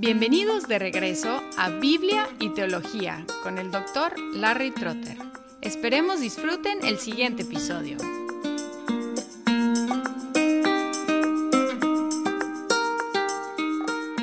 Bienvenidos de regreso a Biblia y Teología con el doctor Larry Trotter. Esperemos disfruten el siguiente episodio.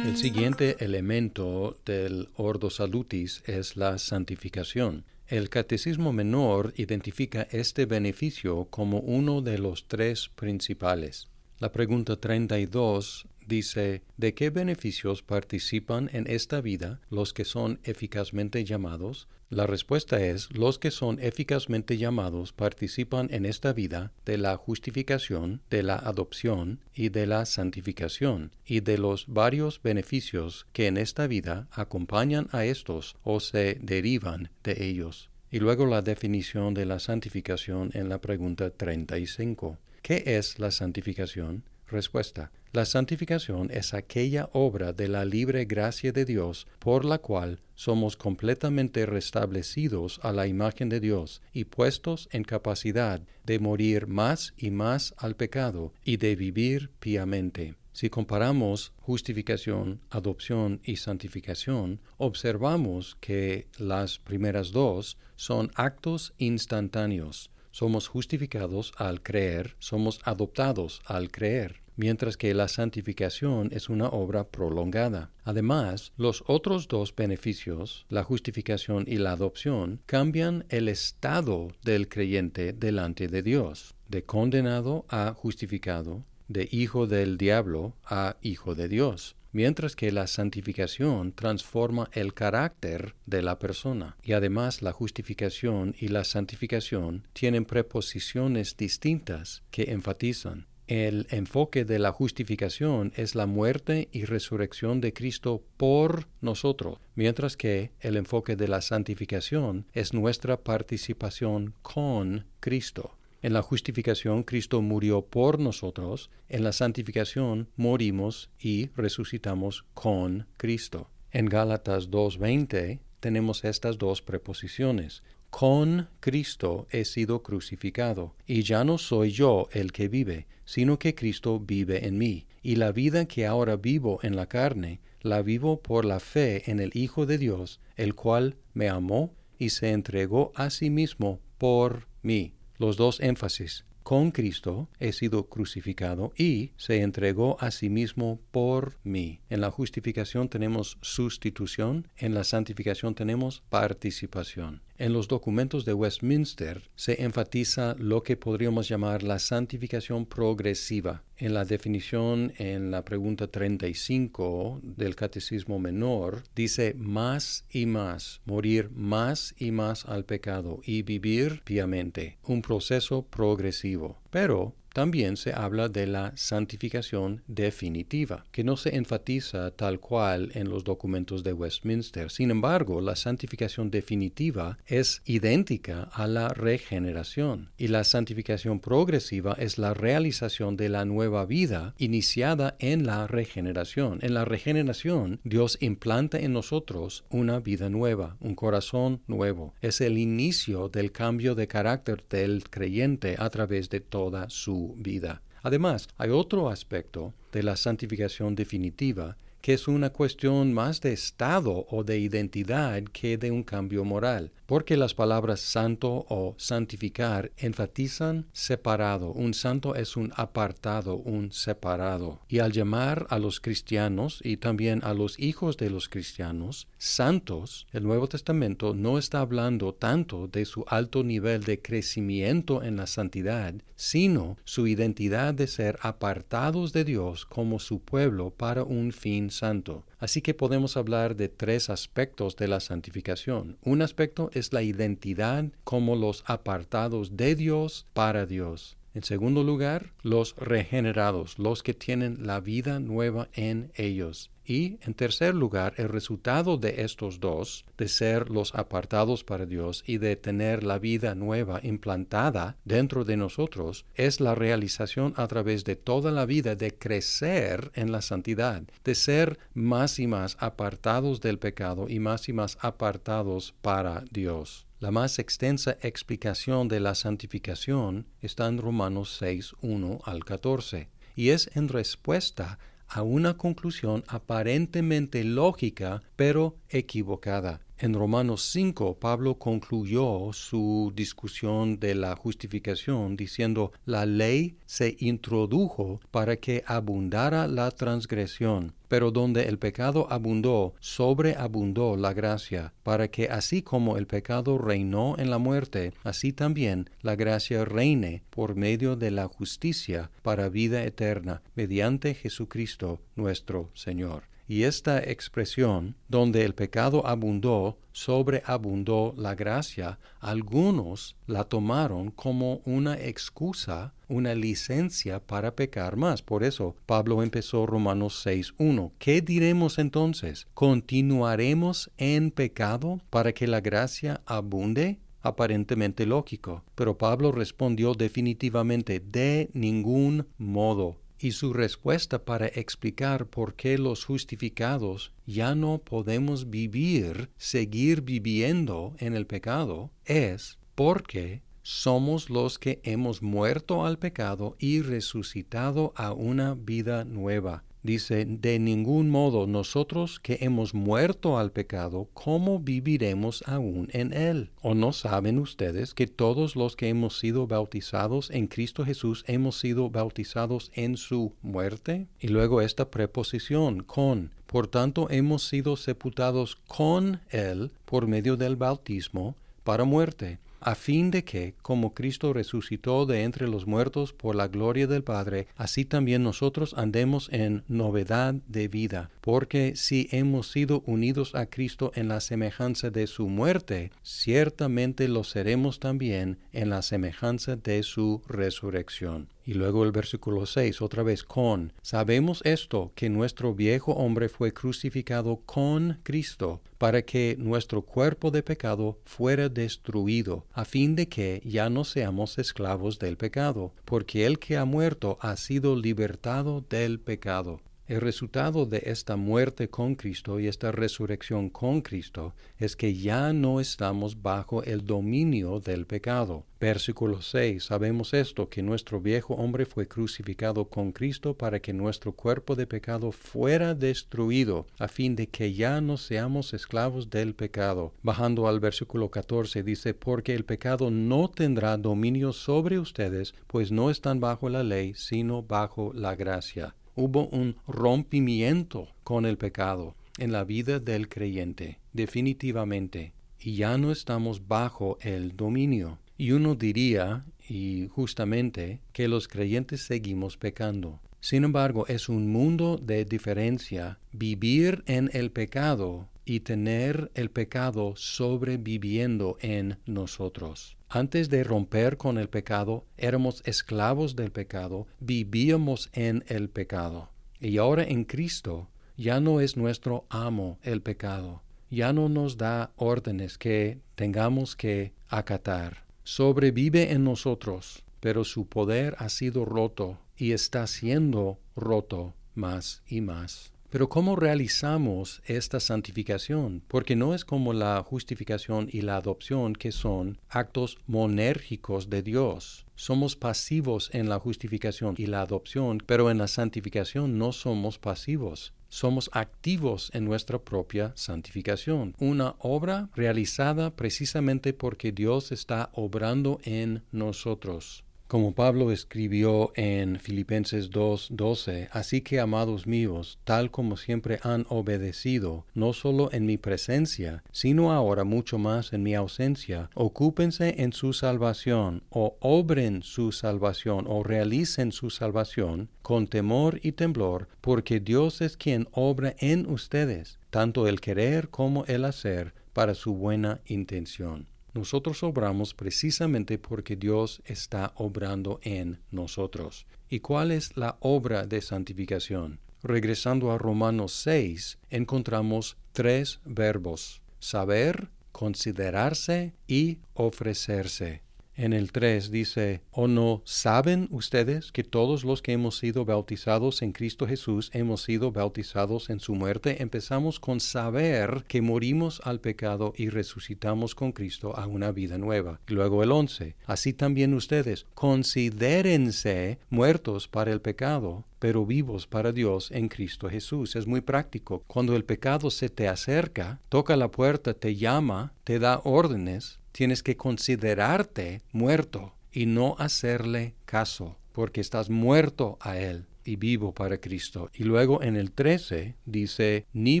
El siguiente elemento del Ordo Salutis es la santificación. El Catecismo Menor identifica este beneficio como uno de los tres principales. La pregunta 32 dice, ¿de qué beneficios participan en esta vida los que son eficazmente llamados? La respuesta es, los que son eficazmente llamados participan en esta vida de la justificación, de la adopción y de la santificación, y de los varios beneficios que en esta vida acompañan a estos o se derivan de ellos. Y luego la definición de la santificación en la pregunta 35. ¿Qué es la santificación? Respuesta. La santificación es aquella obra de la libre gracia de Dios por la cual somos completamente restablecidos a la imagen de Dios y puestos en capacidad de morir más y más al pecado y de vivir piamente. Si comparamos justificación, adopción y santificación, observamos que las primeras dos son actos instantáneos somos justificados al creer, somos adoptados al creer, mientras que la santificación es una obra prolongada. Además, los otros dos beneficios, la justificación y la adopción, cambian el estado del creyente delante de Dios, de condenado a justificado, de hijo del diablo a hijo de Dios mientras que la santificación transforma el carácter de la persona. Y además la justificación y la santificación tienen preposiciones distintas que enfatizan. El enfoque de la justificación es la muerte y resurrección de Cristo por nosotros, mientras que el enfoque de la santificación es nuestra participación con Cristo. En la justificación Cristo murió por nosotros, en la santificación morimos y resucitamos con Cristo. En Gálatas 2.20 tenemos estas dos preposiciones. Con Cristo he sido crucificado, y ya no soy yo el que vive, sino que Cristo vive en mí, y la vida que ahora vivo en la carne, la vivo por la fe en el Hijo de Dios, el cual me amó y se entregó a sí mismo por mí los dos énfasis. Con Cristo he sido crucificado y se entregó a sí mismo por mí. En la justificación tenemos sustitución, en la santificación tenemos participación. En los documentos de Westminster se enfatiza lo que podríamos llamar la santificación progresiva. En la definición en la pregunta 35 del Catecismo Menor dice más y más, morir más y más al pecado y vivir piamente, un proceso progresivo. Pero también se habla de la santificación definitiva, que no se enfatiza tal cual en los documentos de Westminster. Sin embargo, la santificación definitiva es idéntica a la regeneración y la santificación progresiva es la realización de la nueva vida iniciada en la regeneración. En la regeneración, Dios implanta en nosotros una vida nueva, un corazón nuevo. Es el inicio del cambio de carácter del creyente a través de toda su vida. Además, hay otro aspecto de la santificación definitiva que es una cuestión más de estado o de identidad que de un cambio moral porque las palabras santo o santificar enfatizan separado. Un santo es un apartado, un separado. Y al llamar a los cristianos y también a los hijos de los cristianos santos, el Nuevo Testamento no está hablando tanto de su alto nivel de crecimiento en la santidad, sino su identidad de ser apartados de Dios como su pueblo para un fin santo. Así que podemos hablar de tres aspectos de la santificación. Un aspecto es la identidad como los apartados de Dios para Dios. En segundo lugar, los regenerados, los que tienen la vida nueva en ellos. Y en tercer lugar, el resultado de estos dos, de ser los apartados para Dios y de tener la vida nueva implantada dentro de nosotros, es la realización a través de toda la vida de crecer en la santidad, de ser más y más apartados del pecado y más y más apartados para Dios. La más extensa explicación de la santificación está en Romanos 6, 1 al 14, y es en respuesta a una conclusión aparentemente lógica, pero equivocada. En Romanos 5, Pablo concluyó su discusión de la justificación diciendo, la ley se introdujo para que abundara la transgresión, pero donde el pecado abundó, sobreabundó la gracia, para que así como el pecado reinó en la muerte, así también la gracia reine por medio de la justicia para vida eterna, mediante Jesucristo nuestro Señor. Y esta expresión, donde el pecado abundó, sobreabundó la gracia, algunos la tomaron como una excusa, una licencia para pecar más. Por eso Pablo empezó Romanos 6.1. ¿Qué diremos entonces? ¿Continuaremos en pecado para que la gracia abunde? Aparentemente lógico. Pero Pablo respondió definitivamente, de ningún modo y su respuesta para explicar por qué los justificados ya no podemos vivir, seguir viviendo en el pecado, es porque somos los que hemos muerto al pecado y resucitado a una vida nueva. Dice, de ningún modo nosotros que hemos muerto al pecado, ¿cómo viviremos aún en él? ¿O no saben ustedes que todos los que hemos sido bautizados en Cristo Jesús hemos sido bautizados en su muerte? Y luego esta preposición, con. Por tanto, hemos sido sepultados con él por medio del bautismo para muerte a fin de que, como Cristo resucitó de entre los muertos por la gloria del Padre, así también nosotros andemos en novedad de vida. Porque si hemos sido unidos a Cristo en la semejanza de su muerte, ciertamente lo seremos también en la semejanza de su resurrección. Y luego el versículo 6, otra vez con. Sabemos esto, que nuestro viejo hombre fue crucificado con Cristo, para que nuestro cuerpo de pecado fuera destruido, a fin de que ya no seamos esclavos del pecado, porque el que ha muerto ha sido libertado del pecado. El resultado de esta muerte con Cristo y esta resurrección con Cristo es que ya no estamos bajo el dominio del pecado. Versículo 6. Sabemos esto, que nuestro viejo hombre fue crucificado con Cristo para que nuestro cuerpo de pecado fuera destruido, a fin de que ya no seamos esclavos del pecado. Bajando al versículo 14 dice, porque el pecado no tendrá dominio sobre ustedes, pues no están bajo la ley, sino bajo la gracia hubo un rompimiento con el pecado en la vida del creyente, definitivamente, y ya no estamos bajo el dominio. Y uno diría, y justamente, que los creyentes seguimos pecando. Sin embargo, es un mundo de diferencia vivir en el pecado y tener el pecado sobreviviendo en nosotros. Antes de romper con el pecado, éramos esclavos del pecado, vivíamos en el pecado. Y ahora en Cristo ya no es nuestro amo el pecado, ya no nos da órdenes que tengamos que acatar. Sobrevive en nosotros, pero su poder ha sido roto y está siendo roto más y más. Pero ¿cómo realizamos esta santificación? Porque no es como la justificación y la adopción que son actos monérgicos de Dios. Somos pasivos en la justificación y la adopción, pero en la santificación no somos pasivos. Somos activos en nuestra propia santificación. Una obra realizada precisamente porque Dios está obrando en nosotros. Como Pablo escribió en Filipenses 2:12, así que amados míos, tal como siempre han obedecido, no solo en mi presencia, sino ahora mucho más en mi ausencia, ocúpense en su salvación, o obren su salvación, o realicen su salvación, con temor y temblor, porque Dios es quien obra en ustedes, tanto el querer como el hacer, para su buena intención. Nosotros obramos precisamente porque Dios está obrando en nosotros. ¿Y cuál es la obra de santificación? Regresando a Romanos 6, encontramos tres verbos, saber, considerarse y ofrecerse. En el 3 dice, ¿o no saben ustedes que todos los que hemos sido bautizados en Cristo Jesús hemos sido bautizados en su muerte? Empezamos con saber que morimos al pecado y resucitamos con Cristo a una vida nueva. Luego el 11, así también ustedes, considérense muertos para el pecado pero vivos para Dios en Cristo Jesús. Es muy práctico. Cuando el pecado se te acerca, toca la puerta, te llama, te da órdenes, tienes que considerarte muerto y no hacerle caso, porque estás muerto a él y vivo para Cristo. Y luego en el 13 dice, ni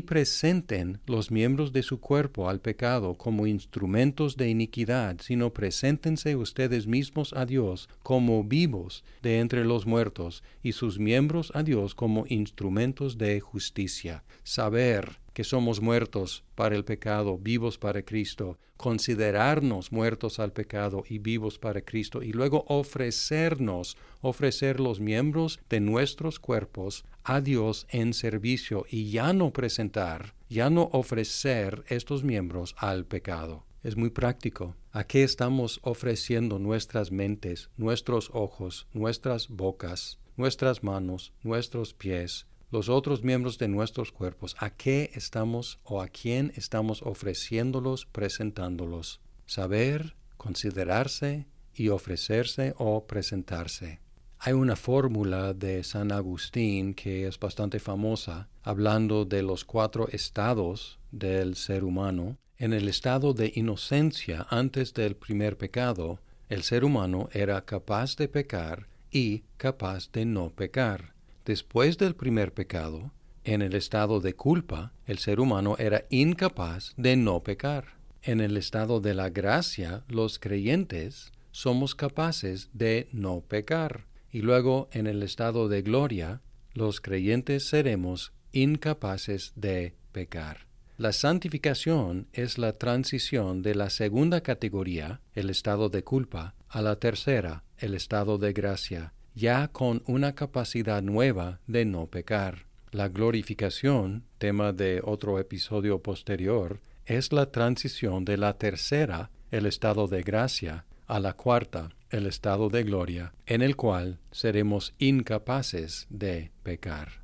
presenten los miembros de su cuerpo al pecado como instrumentos de iniquidad, sino preséntense ustedes mismos a Dios como vivos de entre los muertos y sus miembros a Dios como instrumentos de justicia. Saber que somos muertos para el pecado, vivos para Cristo, considerarnos muertos al pecado y vivos para Cristo, y luego ofrecernos, ofrecer los miembros de nuestros cuerpos a Dios en servicio y ya no presentar, ya no ofrecer estos miembros al pecado. Es muy práctico. ¿A qué estamos ofreciendo nuestras mentes, nuestros ojos, nuestras bocas, nuestras manos, nuestros pies, los otros miembros de nuestros cuerpos, a qué estamos o a quién estamos ofreciéndolos, presentándolos. Saber, considerarse y ofrecerse o presentarse. Hay una fórmula de San Agustín que es bastante famosa, hablando de los cuatro estados del ser humano. En el estado de inocencia antes del primer pecado, el ser humano era capaz de pecar y capaz de no pecar. Después del primer pecado, en el estado de culpa, el ser humano era incapaz de no pecar. En el estado de la gracia, los creyentes somos capaces de no pecar. Y luego, en el estado de gloria, los creyentes seremos incapaces de pecar. La santificación es la transición de la segunda categoría, el estado de culpa, a la tercera, el estado de gracia, ya con una capacidad nueva de no pecar. La glorificación, tema de otro episodio posterior, es la transición de la tercera, el estado de gracia, a la cuarta, el estado de gloria, en el cual seremos incapaces de pecar.